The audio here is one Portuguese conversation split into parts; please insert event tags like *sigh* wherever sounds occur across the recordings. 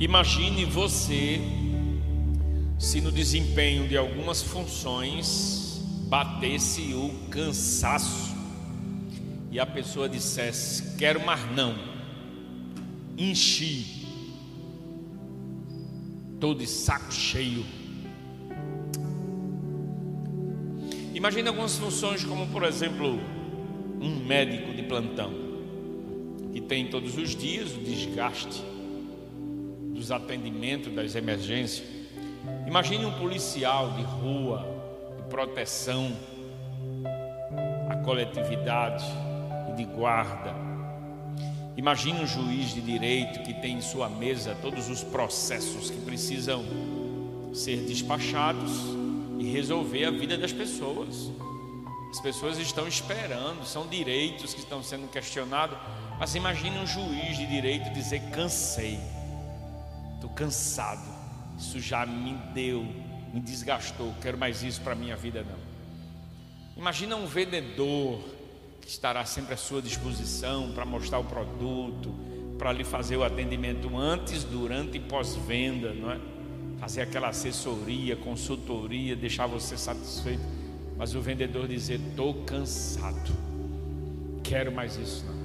Imagine você se no desempenho de algumas funções batesse o cansaço e a pessoa dissesse: Quero mais não, enchi, estou de saco cheio. Imagine algumas funções, como por exemplo, um médico de plantão, que tem todos os dias o desgaste dos atendimentos das emergências. Imagine um policial de rua, de proteção à coletividade e de guarda. Imagine um juiz de direito que tem em sua mesa todos os processos que precisam ser despachados e resolver a vida das pessoas. As pessoas estão esperando, são direitos que estão sendo questionados. Mas imagine um juiz de direito dizer: cansei, estou cansado, isso já me deu, me desgastou, quero mais isso para a minha vida não. Imagina um vendedor que estará sempre à sua disposição para mostrar o produto, para lhe fazer o atendimento antes, durante e pós-venda, não é? Fazer aquela assessoria, consultoria, deixar você satisfeito. Mas o vendedor dizer: estou cansado, quero mais isso não.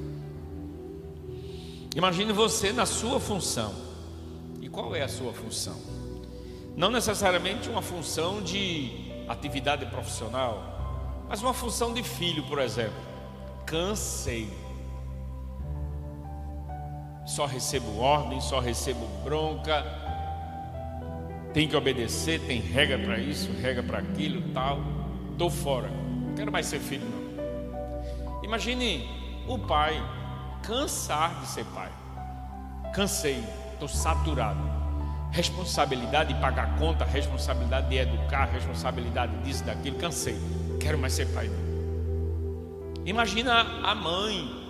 Imagine você na sua função. Qual é a sua função? Não necessariamente uma função de atividade profissional, mas uma função de filho, por exemplo. Cansei. Só recebo ordem, só recebo bronca. Tem que obedecer, tem regra para isso, regra para aquilo, tal. Tô fora. Não quero mais ser filho não. Imagine o pai cansar de ser pai. Cansei, estou saturado. Responsabilidade de pagar conta, responsabilidade de educar, responsabilidade disso, daquilo. Cansei, quero mais ser pai. Imagina a mãe.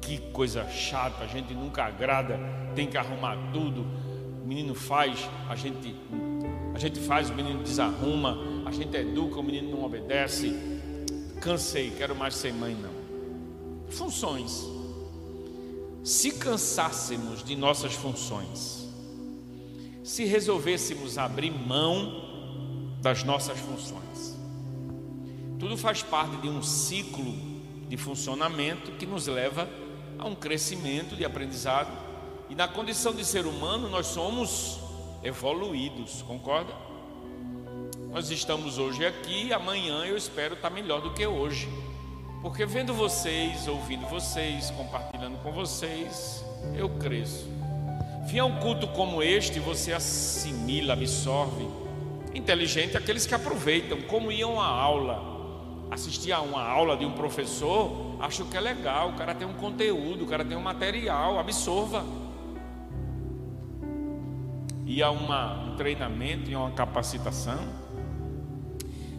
Que coisa chata, a gente nunca agrada, tem que arrumar tudo. O menino faz, a gente, a gente faz, o menino desarruma, a gente educa, o menino não obedece. Cansei, quero mais ser mãe, não. Funções. Se cansássemos de nossas funções, se resolvêssemos abrir mão das nossas funções, tudo faz parte de um ciclo de funcionamento que nos leva a um crescimento de aprendizado. E na condição de ser humano, nós somos evoluídos, concorda? Nós estamos hoje aqui, amanhã eu espero estar melhor do que hoje. Porque vendo vocês, ouvindo vocês, compartilhando com vocês, eu cresço. Vim a um culto como este, você assimila, absorve. Inteligente aqueles que aproveitam, como iam à aula. Assistir a uma aula de um professor, acho que é legal, o cara tem um conteúdo, o cara tem um material, absorva. Ir a uma, um treinamento, a uma capacitação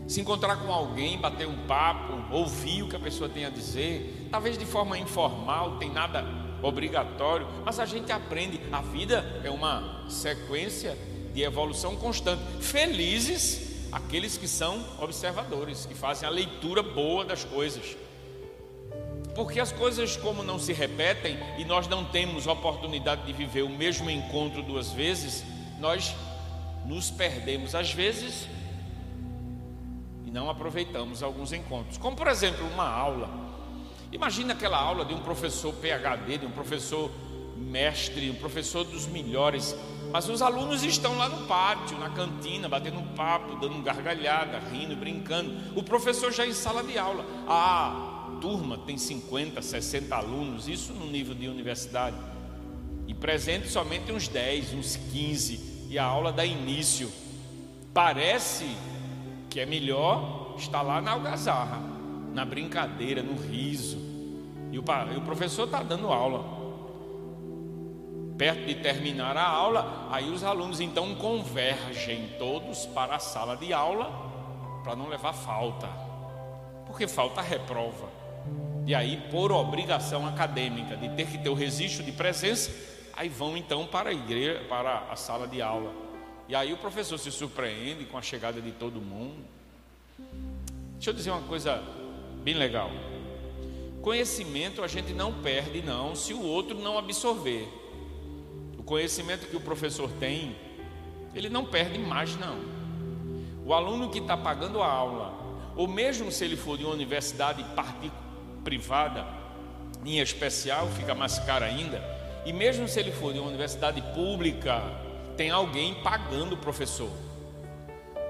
se encontrar com alguém, bater um papo, ouvir o que a pessoa tem a dizer, talvez de forma informal, tem nada obrigatório, mas a gente aprende. A vida é uma sequência de evolução constante. Felizes aqueles que são observadores, que fazem a leitura boa das coisas. Porque as coisas, como não se repetem e nós não temos oportunidade de viver o mesmo encontro duas vezes, nós nos perdemos às vezes e não aproveitamos alguns encontros. Como por exemplo, uma aula. Imagina aquela aula de um professor PhD, de um professor mestre, um professor dos melhores, mas os alunos estão lá no pátio, na cantina, batendo um papo, dando gargalhada, rindo, brincando. O professor já em sala de aula. A turma tem 50, 60 alunos, isso no nível de universidade. E presente somente uns 10, uns 15, e a aula dá início. Parece que é melhor estar lá na algazarra, na brincadeira, no riso. E o, e o professor está dando aula. Perto de terminar a aula, aí os alunos então convergem todos para a sala de aula para não levar falta, porque falta reprova. E aí, por obrigação acadêmica de ter que ter o registro de presença, aí vão então para a igreja, para a sala de aula. E aí o professor se surpreende com a chegada de todo mundo. Deixa eu dizer uma coisa bem legal. Conhecimento a gente não perde, não, se o outro não absorver. conhecimento que o professor tem, ele não perde mais, não. O aluno que está pagando a aula, ou mesmo se ele for de uma universidade privada, em especial, fica mais caro ainda, e mesmo se ele for de uma universidade pública, tem alguém pagando o professor.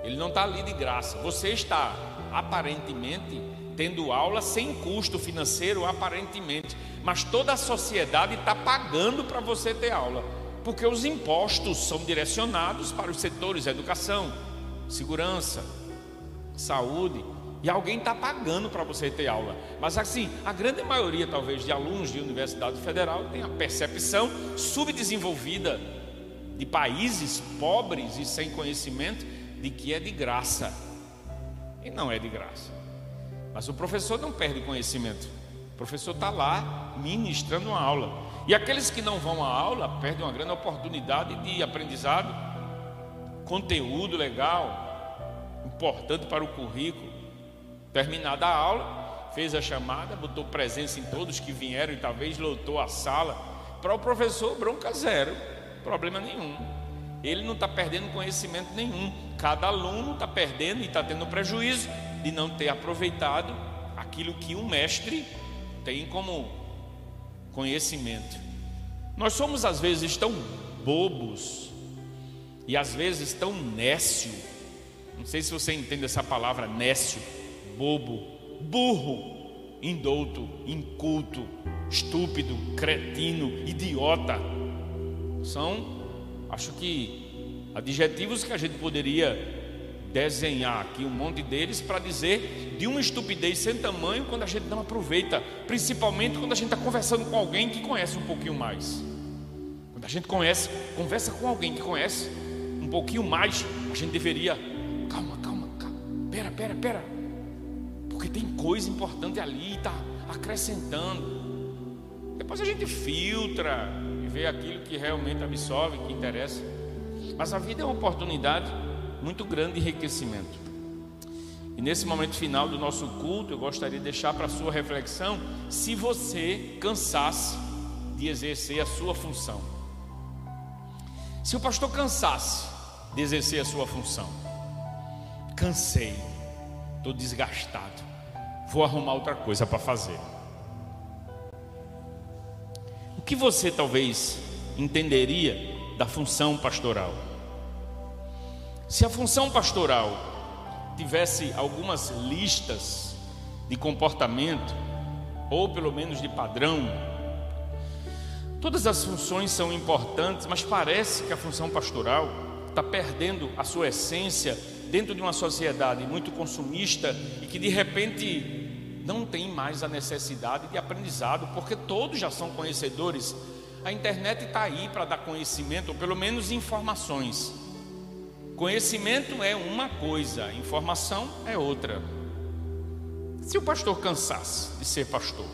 Ele não está ali de graça. Você está aparentemente tendo aula sem custo financeiro, aparentemente, mas toda a sociedade está pagando para você ter aula, porque os impostos são direcionados para os setores educação, segurança, saúde, e alguém está pagando para você ter aula. Mas assim, a grande maioria, talvez, de alunos de universidade federal tem a percepção subdesenvolvida de países pobres e sem conhecimento de que é de graça. E não é de graça. Mas o professor não perde conhecimento. O professor está lá ministrando uma aula. E aqueles que não vão à aula perdem uma grande oportunidade de aprendizado, conteúdo legal, importante para o currículo. Terminada a aula, fez a chamada, botou presença em todos que vieram e talvez lotou a sala. Para o professor, bronca zero, problema nenhum. Ele não está perdendo conhecimento nenhum. Cada aluno está perdendo e está tendo prejuízo de não ter aproveitado aquilo que o mestre tem como conhecimento. Nós somos às vezes tão bobos e às vezes tão nécio. Não sei se você entende essa palavra nécio, bobo, burro, indouto, inculto, estúpido, cretino, idiota. São, acho que adjetivos que a gente poderia desenhar aqui um monte deles para dizer de uma estupidez sem tamanho quando a gente não aproveita, principalmente quando a gente está conversando com alguém que conhece um pouquinho mais. Quando a gente conhece, conversa com alguém que conhece um pouquinho mais, a gente deveria, calma, calma, calma, pera, pera, pera, porque tem coisa importante ali, está acrescentando. Depois a gente filtra vê aquilo que realmente absorve, que interessa. Mas a vida é uma oportunidade muito grande enriquecimento. E nesse momento final do nosso culto, eu gostaria de deixar para a sua reflexão se você cansasse de exercer a sua função. Se o pastor cansasse de exercer a sua função, cansei, estou desgastado, vou arrumar outra coisa para fazer. Que você talvez entenderia da função pastoral? Se a função pastoral tivesse algumas listas de comportamento, ou pelo menos de padrão, todas as funções são importantes, mas parece que a função pastoral está perdendo a sua essência dentro de uma sociedade muito consumista e que de repente não tem mais a necessidade de aprendizado, porque todos já são conhecedores. A internet está aí para dar conhecimento, ou pelo menos informações. Conhecimento é uma coisa, informação é outra. Se o pastor cansasse de ser pastor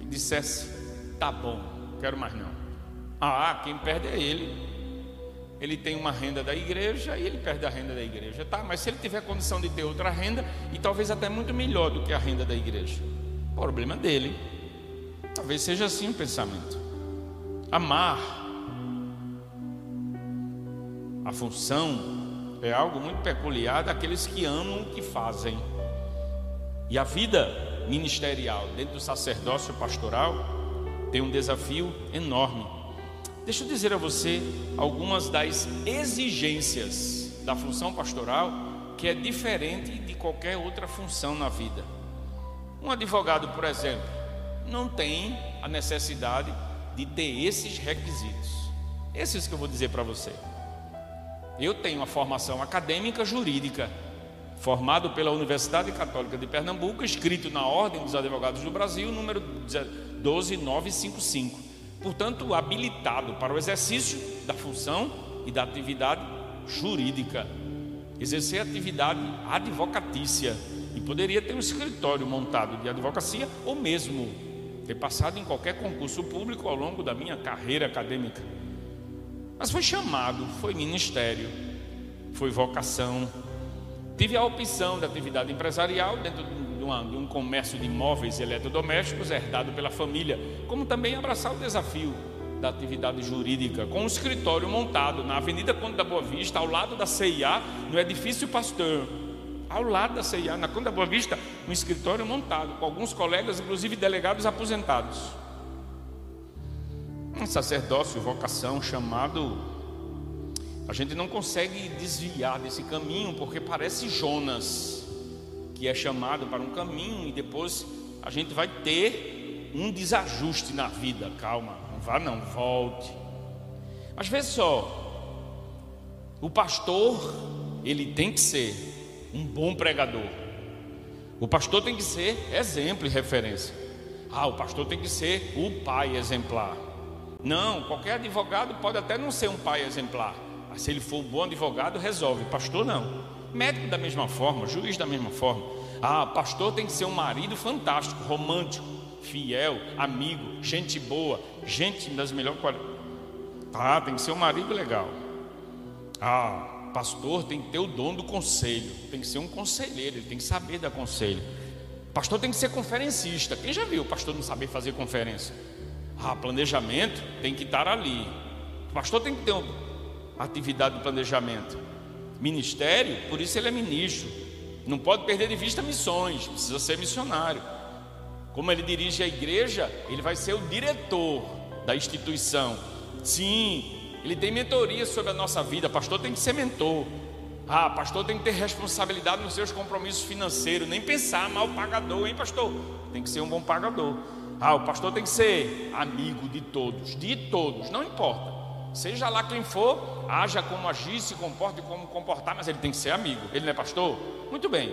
e dissesse: tá bom, quero mais não. Ah, quem perde é ele. Ele tem uma renda da igreja e ele perde a renda da igreja. Tá, mas se ele tiver condição de ter outra renda, e talvez até muito melhor do que a renda da igreja, problema dele. Talvez seja assim o pensamento. Amar a função é algo muito peculiar daqueles que amam o que fazem. E a vida ministerial dentro do sacerdócio pastoral tem um desafio enorme. Deixa eu dizer a você algumas das exigências da função pastoral que é diferente de qualquer outra função na vida. Um advogado, por exemplo, não tem a necessidade de ter esses requisitos. Esses que eu vou dizer para você. Eu tenho uma formação acadêmica jurídica, formado pela Universidade Católica de Pernambuco, escrito na Ordem dos Advogados do Brasil, número 12955. Portanto, habilitado para o exercício da função e da atividade jurídica. Exercer atividade advocatícia. E poderia ter um escritório montado de advocacia ou mesmo ter passado em qualquer concurso público ao longo da minha carreira acadêmica. Mas foi chamado, foi ministério, foi vocação. Tive a opção da atividade empresarial dentro de, uma, de um comércio de imóveis eletrodomésticos herdado pela família, como também abraçar o desafio da atividade jurídica, com um escritório montado na Avenida Conde da Boa Vista, ao lado da CIA, no edifício Pasteur. Ao lado da CIA, na Conde da Boa Vista, um escritório montado, com alguns colegas, inclusive delegados aposentados. Um sacerdócio, vocação, chamado. A gente não consegue desviar desse caminho, porque parece Jonas, que é chamado para um caminho e depois a gente vai ter um desajuste na vida. Calma, não vá não, volte. Mas vê só, o pastor, ele tem que ser um bom pregador. O pastor tem que ser exemplo e referência. Ah, o pastor tem que ser o pai exemplar. Não, qualquer advogado pode até não ser um pai exemplar. Mas se ele for um bom advogado, resolve. Pastor não. Médico da mesma forma, juiz da mesma forma. Ah, pastor tem que ser um marido fantástico, romântico, fiel, amigo, gente boa, gente das melhores qualidades. Ah, tem que ser um marido legal. Ah, pastor tem que ter o dom do conselho, tem que ser um conselheiro, ele tem que saber dar conselho. Pastor tem que ser conferencista. Quem já viu o pastor não saber fazer conferência? Ah, planejamento tem que estar ali. Pastor tem que ter uma atividade de planejamento. Ministério, por isso ele é ministro. Não pode perder de vista missões, precisa ser missionário. Como ele dirige a igreja, ele vai ser o diretor da instituição. Sim, ele tem mentoria sobre a nossa vida. Pastor tem que ser mentor. Ah, pastor tem que ter responsabilidade nos seus compromissos financeiros. Nem pensar mal pagador, hein, pastor? Tem que ser um bom pagador. Ah, o pastor tem que ser amigo de todos, de todos, não importa. Seja lá quem for, haja como agir, se comporte como comportar, mas ele tem que ser amigo. Ele não é pastor? Muito bem.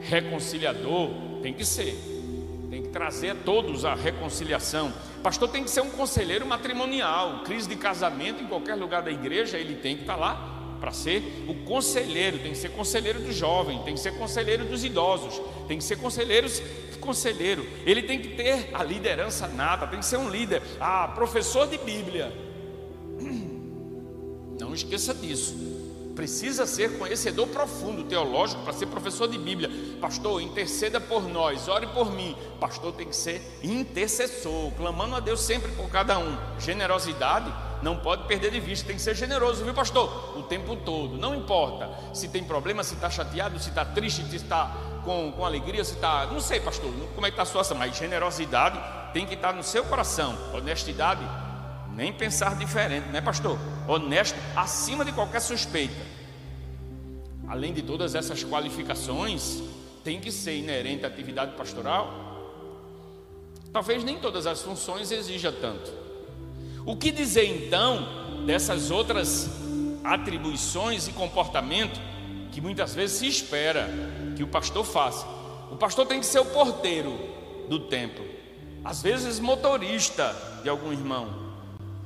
Reconciliador tem que ser. Tem que trazer a todos a reconciliação. Pastor tem que ser um conselheiro matrimonial. Crise de casamento em qualquer lugar da igreja, ele tem que estar lá para ser o conselheiro, tem que ser conselheiro do jovem, tem que ser conselheiro dos idosos, tem que ser conselheiros conselheiro, ele tem que ter a liderança nata, tem que ser um líder, ah, professor de Bíblia. Esqueça disso. Precisa ser conhecedor profundo teológico para ser professor de Bíblia. Pastor, interceda por nós, ore por mim. Pastor tem que ser intercessor, clamando a Deus sempre por cada um. Generosidade não pode perder de vista, tem que ser generoso, viu, pastor? O tempo todo, não importa se tem problema, se está chateado, se está triste, se está com, com alegria, se está. Não sei, pastor, como é que está a situação, mas generosidade tem que estar no seu coração, honestidade, nem pensar diferente, né, pastor? Honesto, acima de qualquer suspeita. Além de todas essas qualificações, tem que ser inerente à atividade pastoral. Talvez nem todas as funções exija tanto. O que dizer então dessas outras atribuições e comportamento que muitas vezes se espera que o pastor faça. O pastor tem que ser o porteiro do templo, às vezes motorista de algum irmão.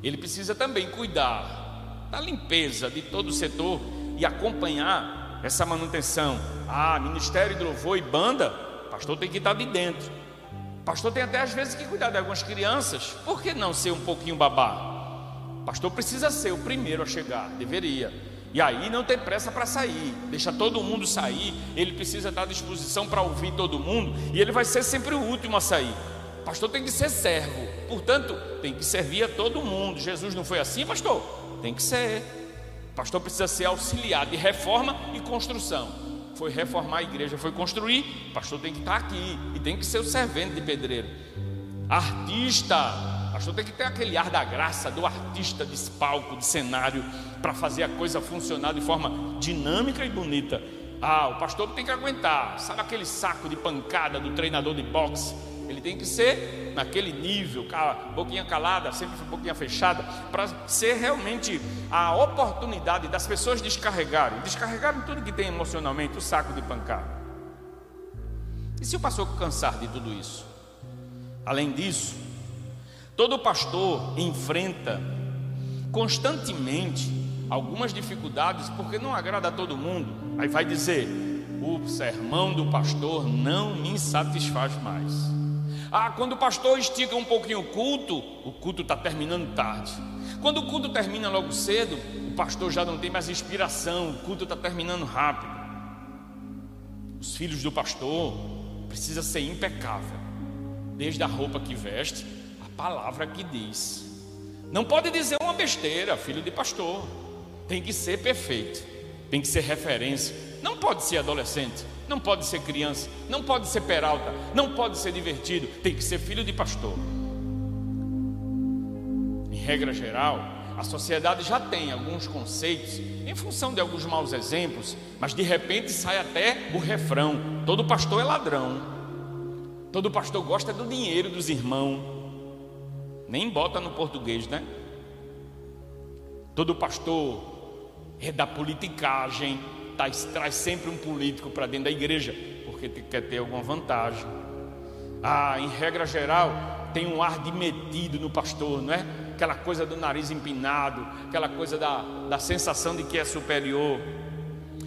Ele precisa também cuidar da limpeza de todo o setor e acompanhar essa manutenção. Ah, ministério de louvor e banda, pastor tem que estar de dentro. Pastor tem até às vezes que cuidar de algumas crianças. Por que não ser um pouquinho babá? Pastor precisa ser o primeiro a chegar, deveria. E aí não tem pressa para sair, deixa todo mundo sair, ele precisa estar à disposição para ouvir todo mundo, e ele vai ser sempre o último a sair. Pastor tem que ser servo, portanto, tem que servir a todo mundo. Jesus não foi assim, pastor? Tem que ser. Pastor precisa ser auxiliar de reforma e construção. Foi reformar a igreja, foi construir, pastor tem que estar aqui e tem que ser o servente de pedreiro. Artista, pastor tem que ter aquele ar da graça do artista de palco, de cenário, para fazer a coisa funcionar de forma dinâmica e bonita. Ah, o pastor tem que aguentar, sabe aquele saco de pancada do treinador de boxe? Ele tem que ser naquele nível, boquinha calada, sempre boquinha fechada, para ser realmente a oportunidade das pessoas descarregarem, descarregarem tudo que tem emocionalmente, o saco de pancada. E se o pastor cansar de tudo isso? Além disso, Todo pastor enfrenta constantemente algumas dificuldades porque não agrada a todo mundo. Aí vai dizer: o sermão do pastor não me satisfaz mais. Ah, quando o pastor estica um pouquinho o culto, o culto está terminando tarde. Quando o culto termina logo cedo, o pastor já não tem mais inspiração, o culto está terminando rápido. Os filhos do pastor precisam ser impecável, desde a roupa que veste palavra que diz. Não pode dizer uma besteira, filho de pastor. Tem que ser perfeito, tem que ser referência. Não pode ser adolescente, não pode ser criança, não pode ser peralta, não pode ser divertido, tem que ser filho de pastor. Em regra geral, a sociedade já tem alguns conceitos em função de alguns maus exemplos, mas de repente sai até o refrão: todo pastor é ladrão, todo pastor gosta do dinheiro dos irmãos, nem bota no português, né? Todo pastor é da politicagem, traz, traz sempre um político para dentro da igreja, porque quer ter alguma vantagem. Ah, em regra geral, tem um ar de metido no pastor, não é? Aquela coisa do nariz empinado, aquela coisa da, da sensação de que é superior.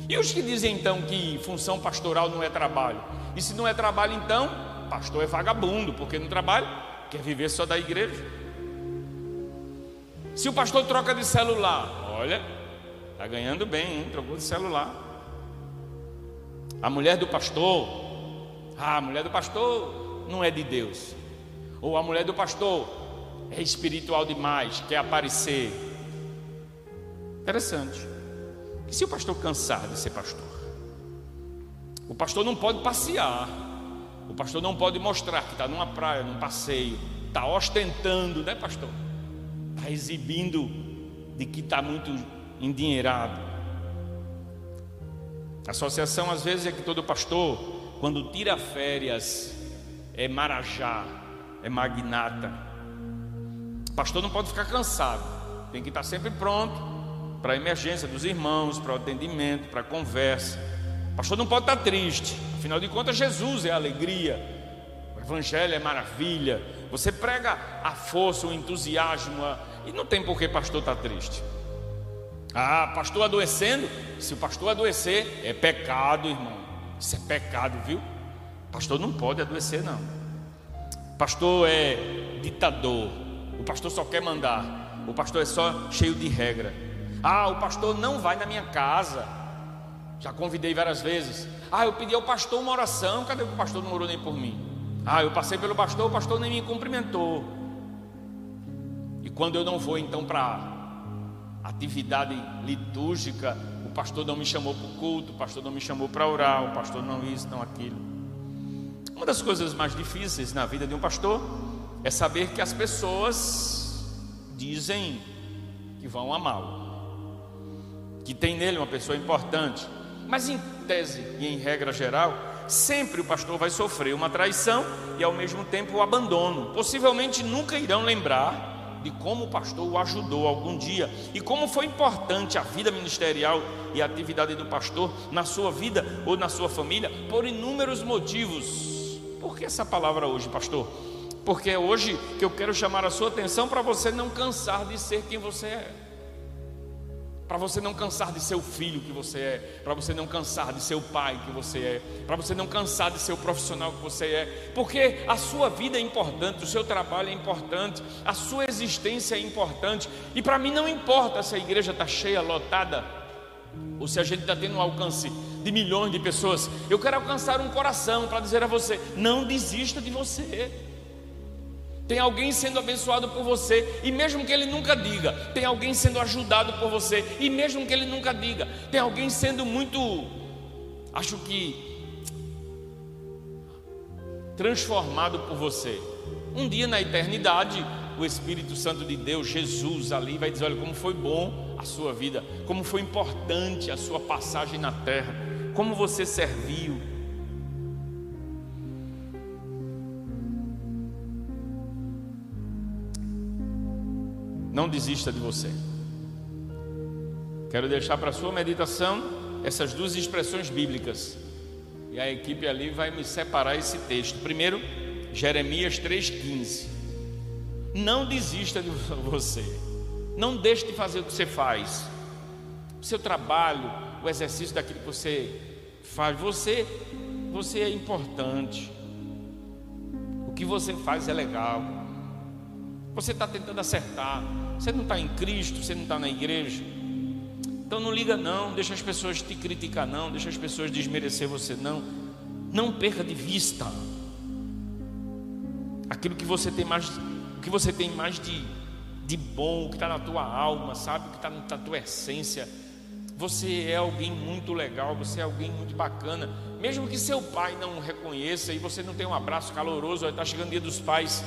E os que dizem então que função pastoral não é trabalho? E se não é trabalho, então, pastor é vagabundo, porque não trabalha, quer viver só da igreja. Se o pastor troca de celular, olha, está ganhando bem, hein? trocou de celular. A mulher do pastor, ah, a mulher do pastor não é de Deus. Ou a mulher do pastor é espiritual demais, quer aparecer. Interessante. E se o pastor cansar de ser pastor? O pastor não pode passear. O pastor não pode mostrar que está numa praia, num passeio. Está ostentando, né, pastor? está exibindo de que está muito endinheirado. A associação, às vezes, é que todo pastor, quando tira férias, é marajá, é magnata. O pastor não pode ficar cansado, tem que estar sempre pronto para a emergência dos irmãos, para o atendimento, para a conversa. O pastor não pode estar triste, afinal de contas, Jesus é alegria, o Evangelho é maravilha. Você prega a força, o entusiasmo, a e não tem por que pastor estar triste. Ah, pastor adoecendo? Se o pastor adoecer, é pecado, irmão. Isso é pecado, viu? Pastor não pode adoecer, não. Pastor é ditador. O pastor só quer mandar. O pastor é só cheio de regra. Ah, o pastor não vai na minha casa. Já convidei várias vezes. Ah, eu pedi ao pastor uma oração. Cadê o pastor não orou nem por mim? Ah, eu passei pelo pastor, o pastor nem me cumprimentou quando eu não vou então para atividade litúrgica, o pastor não me chamou para o culto, o pastor não me chamou para orar, o pastor não isso, não aquilo. Uma das coisas mais difíceis na vida de um pastor é saber que as pessoas dizem que vão amá-lo, que tem nele uma pessoa importante, mas em tese e em regra geral, sempre o pastor vai sofrer uma traição e ao mesmo tempo o abandono. Possivelmente nunca irão lembrar de como o pastor o ajudou algum dia e como foi importante a vida ministerial e a atividade do pastor na sua vida ou na sua família por inúmeros motivos. Por que essa palavra hoje, pastor? Porque é hoje que eu quero chamar a sua atenção para você não cansar de ser quem você é para você não cansar de ser o filho que você é, para você não cansar de ser o pai que você é, para você não cansar de ser o profissional que você é, porque a sua vida é importante, o seu trabalho é importante, a sua existência é importante, e para mim não importa se a igreja está cheia, lotada, ou se a gente está tendo um alcance de milhões de pessoas, eu quero alcançar um coração para dizer a você: não desista de você. Tem alguém sendo abençoado por você, e mesmo que ele nunca diga, tem alguém sendo ajudado por você, e mesmo que ele nunca diga, tem alguém sendo muito, acho que, transformado por você. Um dia na eternidade, o Espírito Santo de Deus, Jesus, ali vai dizer: olha, como foi bom a sua vida, como foi importante a sua passagem na terra, como você serviu Não desista de você. Quero deixar para sua meditação essas duas expressões bíblicas. E a equipe ali vai me separar esse texto. Primeiro, Jeremias 3,15. Não desista de *laughs* você. Não deixe de fazer o que você faz. O seu trabalho, o exercício daquilo que você faz. Você, você é importante. O que você faz é legal. Você está tentando acertar. Você não está em Cristo, você não está na igreja. Então não liga não, deixa as pessoas te criticar não, deixa as pessoas desmerecer você não. Não perca de vista aquilo que você tem mais, que você tem mais de, de bom, o que está na tua alma, sabe? O que está na tua essência. Você é alguém muito legal, você é alguém muito bacana. Mesmo que seu pai não reconheça e você não tenha um abraço caloroso, está chegando o dia dos pais.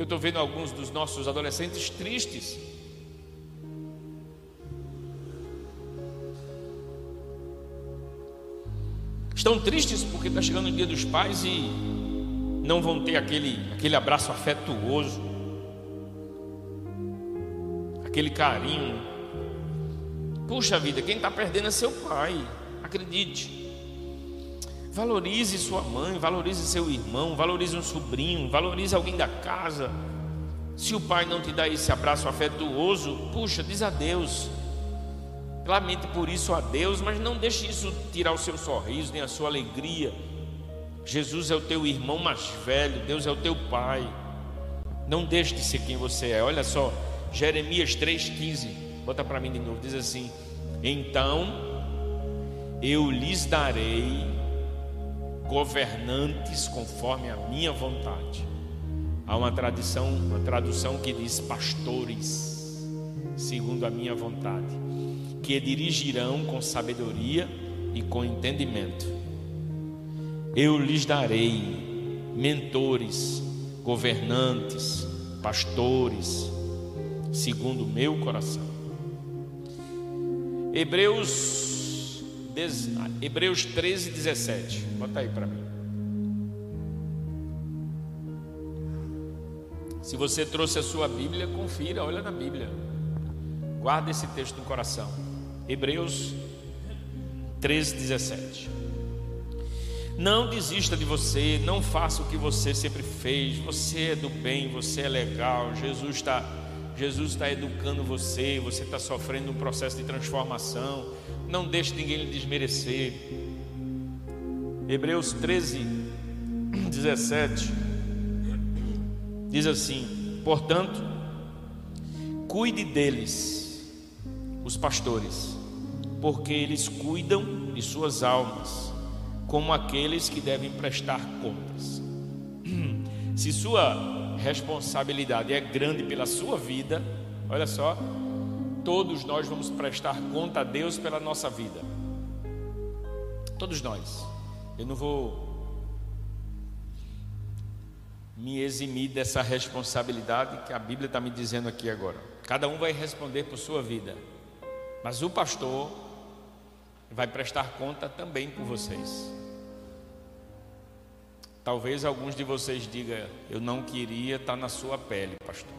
Eu estou vendo alguns dos nossos adolescentes tristes. Estão tristes porque está chegando o dia dos pais e não vão ter aquele, aquele abraço afetuoso, aquele carinho. Puxa vida, quem está perdendo é seu pai, acredite. Valorize sua mãe, valorize seu irmão, valorize um sobrinho, valorize alguém da casa. Se o pai não te dá esse abraço afetuoso, puxa, diz adeus. Lamente por isso a Deus, mas não deixe isso tirar o seu sorriso, nem a sua alegria. Jesus é o teu irmão mais velho, Deus é o teu pai. Não deixe de ser quem você é. Olha só, Jeremias 3,15. Bota para mim de novo, diz assim: Então eu lhes darei governantes conforme a minha vontade. Há uma tradição, uma tradução que diz pastores, segundo a minha vontade, que dirigirão com sabedoria e com entendimento. Eu lhes darei mentores, governantes, pastores, segundo o meu coração. Hebreus Hebreus 13, 17. Bota aí para mim. Se você trouxe a sua Bíblia, confira, olha na Bíblia. Guarda esse texto no coração. Hebreus 13, 17. Não desista de você, não faça o que você sempre fez. Você é do bem, você é legal. Jesus está Jesus está educando você, você está sofrendo um processo de transformação. Não deixe ninguém lhe desmerecer. Hebreus 13, 17 diz assim: Portanto, cuide deles, os pastores, porque eles cuidam de suas almas, como aqueles que devem prestar contas. *clears throat* Se sua responsabilidade é grande pela sua vida, olha só, todos nós vamos prestar conta a Deus pela nossa vida. Todos nós. Eu não vou me eximir dessa responsabilidade que a Bíblia está me dizendo aqui agora. Cada um vai responder por sua vida, mas o pastor vai prestar conta também por vocês. Talvez alguns de vocês digam: Eu não queria estar na sua pele, pastor.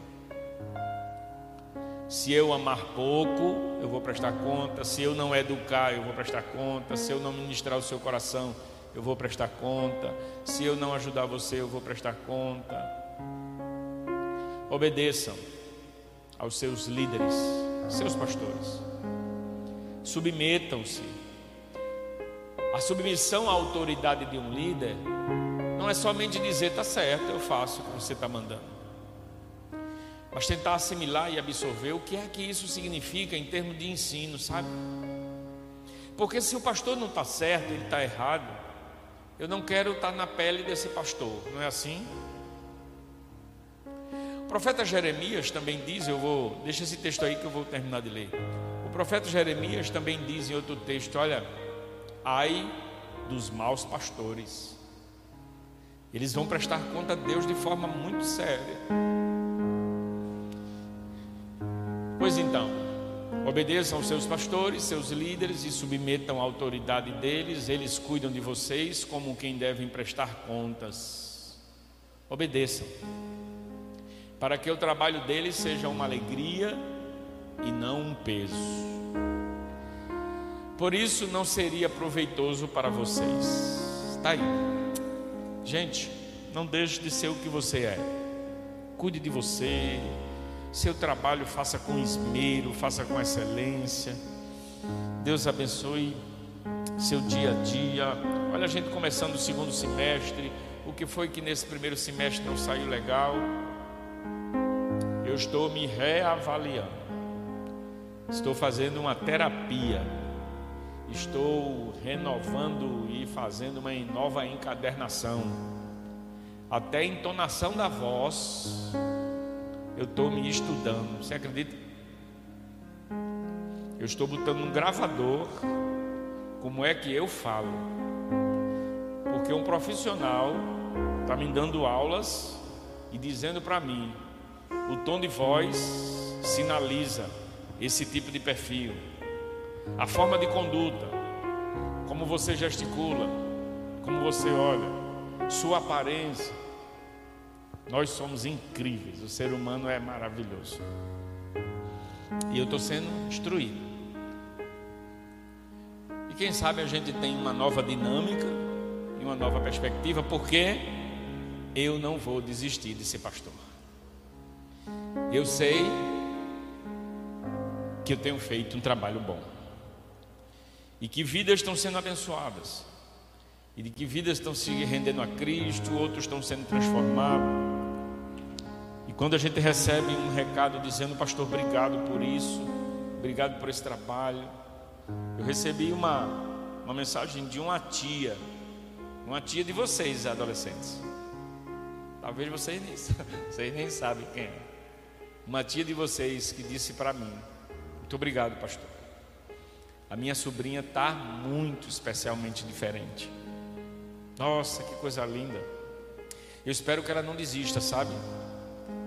Se eu amar pouco, eu vou prestar conta. Se eu não educar, eu vou prestar conta. Se eu não ministrar o seu coração, eu vou prestar conta. Se eu não ajudar você, eu vou prestar conta. Obedeçam aos seus líderes, seus pastores. Submetam-se. A submissão à autoridade de um líder não é somente dizer, tá certo, eu faço o que você está mandando. Mas tentar assimilar e absorver o que é que isso significa em termos de ensino, sabe? Porque se o pastor não está certo, ele está errado, eu não quero estar tá na pele desse pastor, não é assim? O profeta Jeremias também diz, eu vou, deixa esse texto aí que eu vou terminar de ler. O profeta Jeremias também diz em outro texto, olha, ai dos maus pastores eles vão prestar conta a Deus de forma muito séria. Pois então, obedeçam aos seus pastores, seus líderes e submetam a autoridade deles, eles cuidam de vocês como quem devem prestar contas. Obedeçam, para que o trabalho deles seja uma alegria e não um peso. Por isso não seria proveitoso para vocês. Está aí. Gente, não deixe de ser o que você é. Cuide de você. Seu trabalho faça com esmero, faça com excelência. Deus abençoe seu dia a dia. Olha a gente começando o segundo semestre. O que foi que nesse primeiro semestre não saiu legal? Eu estou me reavaliando. Estou fazendo uma terapia estou renovando e fazendo uma nova encadernação. Até a entonação da voz eu estou me estudando. Você acredita? Eu estou botando um gravador. Como é que eu falo? Porque um profissional está me dando aulas e dizendo para mim: o tom de voz sinaliza esse tipo de perfil, a forma de conduta, como você gesticula, como você olha, sua aparência. Nós somos incríveis, o ser humano é maravilhoso. E eu estou sendo instruído. E quem sabe a gente tem uma nova dinâmica e uma nova perspectiva, porque eu não vou desistir de ser pastor. Eu sei que eu tenho feito um trabalho bom. E que vidas estão sendo abençoadas. E de que vidas estão se rendendo a Cristo, outros estão sendo transformados. E quando a gente recebe um recado dizendo, pastor, obrigado por isso, obrigado por esse trabalho. Eu recebi uma, uma mensagem de uma tia, uma tia de vocês, adolescentes. Talvez vocês nem, *laughs* vocês nem sabem quem é. Uma tia de vocês que disse para mim: Muito obrigado, pastor. A minha sobrinha está muito especialmente diferente. Nossa, que coisa linda. Eu espero que ela não desista, sabe?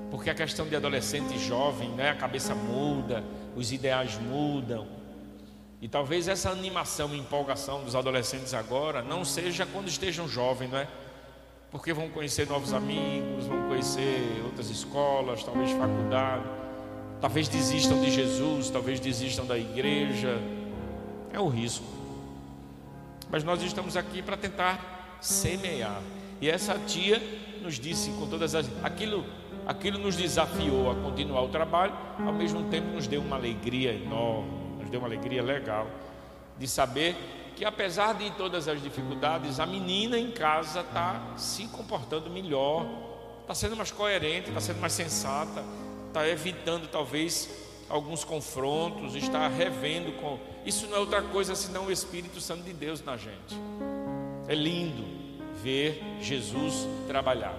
Porque a questão de adolescente e jovem, né? A cabeça muda, os ideais mudam. E talvez essa animação e empolgação dos adolescentes agora não seja quando estejam jovens, não é? porque vão conhecer novos amigos, vão conhecer outras escolas, talvez faculdade, talvez desistam de Jesus, talvez desistam da igreja. É o risco. Mas nós estamos aqui para tentar semear. E essa tia nos disse com todas as aquilo aquilo nos desafiou a continuar o trabalho, ao mesmo tempo nos deu uma alegria enorme, nos deu uma alegria legal de saber que apesar de todas as dificuldades, a menina em casa está se comportando melhor, está sendo mais coerente, está sendo mais sensata, está evitando talvez alguns confrontos, está revendo com. Isso não é outra coisa senão o Espírito Santo de Deus na gente. É lindo ver Jesus trabalhar,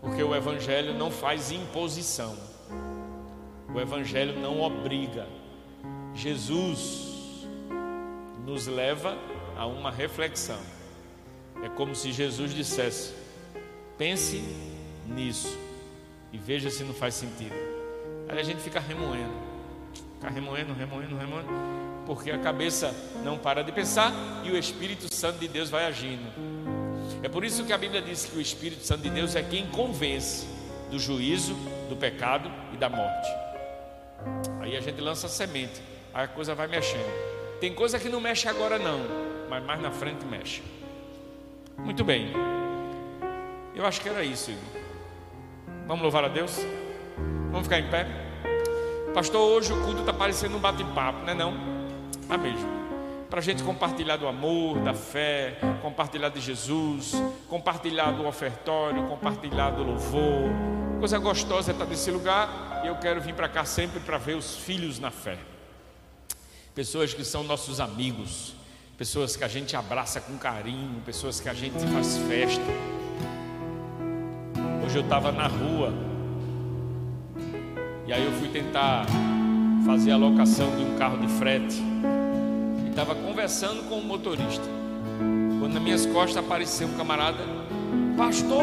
porque o Evangelho não faz imposição, o Evangelho não obriga. Jesus nos leva a uma reflexão. É como se Jesus dissesse: pense nisso e veja se não faz sentido. Aí a gente fica remoendo, fica remoendo, remoendo, remoendo, porque a cabeça não para de pensar e o Espírito Santo de Deus vai agindo. É por isso que a Bíblia diz que o Espírito Santo de Deus é quem convence do juízo, do pecado e da morte. Aí a gente lança a semente, aí a coisa vai mexendo. Tem coisa que não mexe agora não, mas mais na frente mexe. Muito bem. Eu acho que era isso. Vamos louvar a Deus? Vamos ficar em pé? Pastor, hoje o culto está parecendo um bate-papo, não é não? Tá mesmo. Para a gente compartilhar do amor, da fé, compartilhar de Jesus, compartilhar do ofertório, compartilhar do louvor. Coisa gostosa é estar nesse lugar e eu quero vir para cá sempre para ver os filhos na fé pessoas que são nossos amigos, pessoas que a gente abraça com carinho, pessoas que a gente faz festa. Hoje eu estava na rua e aí eu fui tentar fazer a locação de um carro de frete e estava conversando com o motorista. Quando nas minhas costas apareceu um camarada, pastor,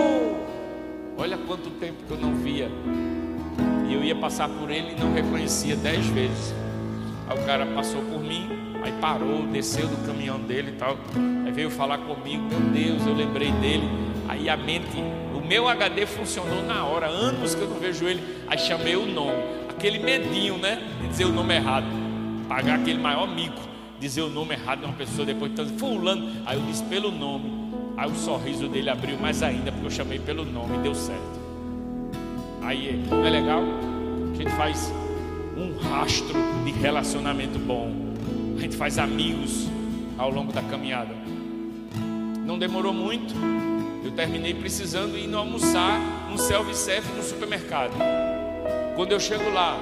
olha quanto tempo que eu não via. E eu ia passar por ele e não reconhecia dez vezes. Aí o cara passou por mim, aí parou, desceu do caminhão dele e tal. Aí veio falar comigo, meu Deus, eu lembrei dele. Aí a mente, meu HD funcionou na hora, anos que eu não vejo ele. Aí chamei o nome, aquele medinho, né? De dizer o nome errado. Pagar aquele maior mico, dizer o nome errado de uma pessoa depois de tanto, fulano. Aí eu disse pelo nome. Aí o sorriso dele abriu mais ainda, porque eu chamei pelo nome e deu certo. Aí não é legal? A gente faz um rastro de relacionamento bom. A gente faz amigos ao longo da caminhada. Não demorou muito. Eu terminei precisando ir almoçar no self-service no supermercado. Quando eu chego lá,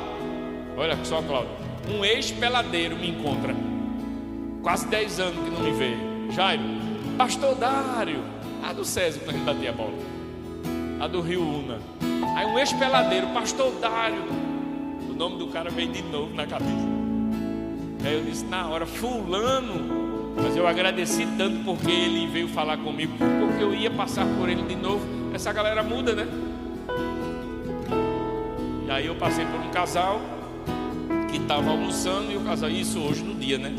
olha só, Cláudio, um ex-peladeiro me encontra. Quase 10 anos que não me vê. Jairo, Pastor Dário, a do César quando gente batia a bola. A do Rio Una. Aí um ex-peladeiro, pastor Dário. O nome do cara veio de novo na cabeça. Aí eu disse na hora, fulano. Mas eu agradeci tanto porque ele veio falar comigo, porque eu ia passar por ele de novo. Essa galera muda, né? E aí eu passei por um casal que estava almoçando e o casal, isso hoje no dia, né?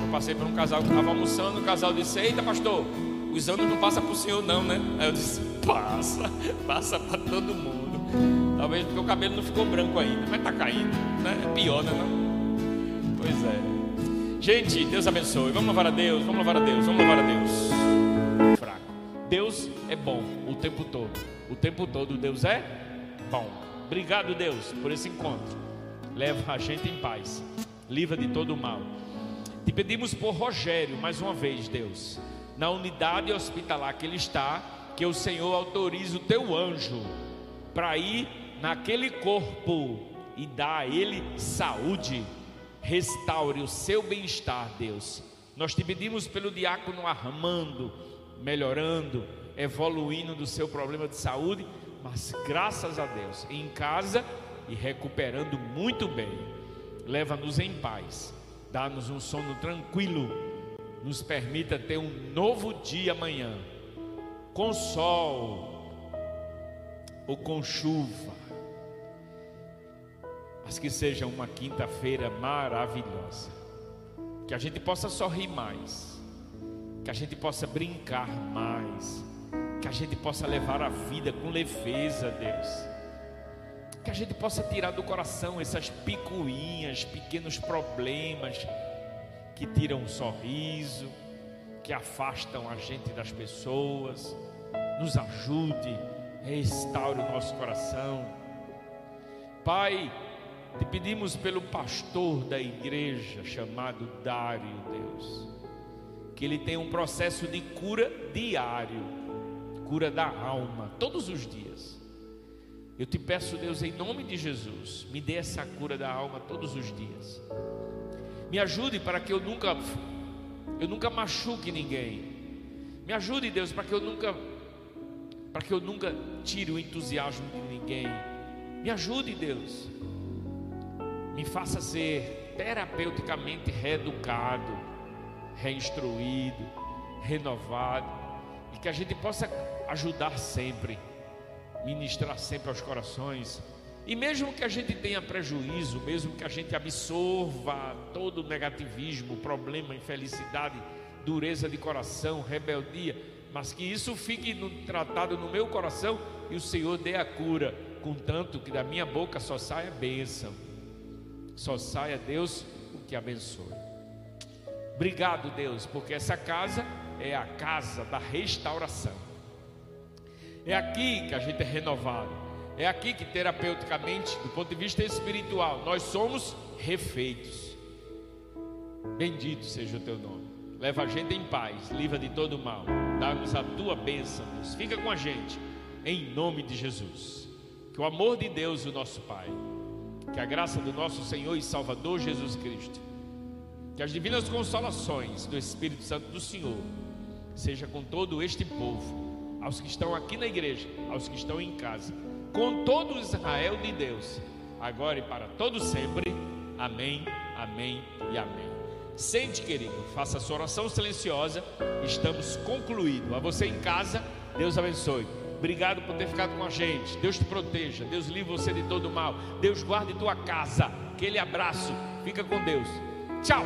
Eu passei por um casal que estava almoçando, o casal disse: Eita, pastor, os anos não passam para o senhor, não, né? Aí eu disse: Passa, *laughs* passa para todo mundo. Talvez porque o cabelo não ficou branco ainda, mas está caindo, né? É pior, né? Não? Pois é. Gente, Deus abençoe. Vamos louvar a Deus, vamos louvar a Deus, vamos louvar a Deus. Fraco. Deus é bom o tempo todo. O tempo todo Deus é bom. Obrigado, Deus, por esse encontro. Leva a gente em paz. Livra de todo o mal. Te pedimos por Rogério, mais uma vez, Deus, na unidade hospitalar que ele está, que o Senhor autorize o teu anjo para ir naquele corpo e dar a ele saúde. Restaure o seu bem-estar, Deus. Nós te pedimos pelo diácono Armando, melhorando, evoluindo do seu problema de saúde mas graças a Deus, em casa e recuperando muito bem. Leva-nos em paz, dá-nos um sono tranquilo, nos permita ter um novo dia amanhã, com sol ou com chuva, mas que seja uma quinta-feira maravilhosa, que a gente possa sorrir mais, que a gente possa brincar mais que a gente possa levar a vida com leveza, Deus. Que a gente possa tirar do coração essas picuinhas, pequenos problemas que tiram um sorriso, que afastam a gente das pessoas. Nos ajude, restaure o nosso coração. Pai, te pedimos pelo pastor da igreja chamado Dário, Deus, que ele tenha um processo de cura diário cura da alma, todos os dias. Eu te peço, Deus, em nome de Jesus, me dê essa cura da alma todos os dias. Me ajude para que eu nunca eu nunca machuque ninguém. Me ajude, Deus, para que eu nunca para que eu nunca tire o entusiasmo de ninguém. Me ajude, Deus. Me faça ser terapeuticamente reeducado, reinstruído, renovado e que a gente possa ajudar sempre, ministrar sempre aos corações. E mesmo que a gente tenha prejuízo, mesmo que a gente absorva todo o negativismo, problema, infelicidade, dureza de coração, rebeldia, mas que isso fique no, tratado no meu coração e o Senhor dê a cura, contanto que da minha boca só saia bênção, só saia Deus o que abençoe. Obrigado, Deus, porque essa casa é a casa da restauração. É aqui que a gente é renovado. É aqui que terapeuticamente, do ponto de vista espiritual, nós somos refeitos. Bendito seja o teu nome. Leva a gente em paz, livra de todo mal. Dá-nos a tua bênção, Deus. Fica com a gente, em nome de Jesus. Que o amor de Deus, o nosso Pai, que a graça do nosso Senhor e Salvador Jesus Cristo, que as divinas consolações do Espírito Santo do Senhor, seja com todo este povo aos que estão aqui na igreja, aos que estão em casa, com todo o Israel de Deus, agora e para todo sempre. Amém, amém e amém. Sente, querido, faça a sua oração silenciosa. Estamos concluídos. A você em casa, Deus abençoe. Obrigado por ter ficado com a gente. Deus te proteja. Deus livre você de todo mal. Deus guarde tua casa. Aquele abraço. Fica com Deus. Tchau.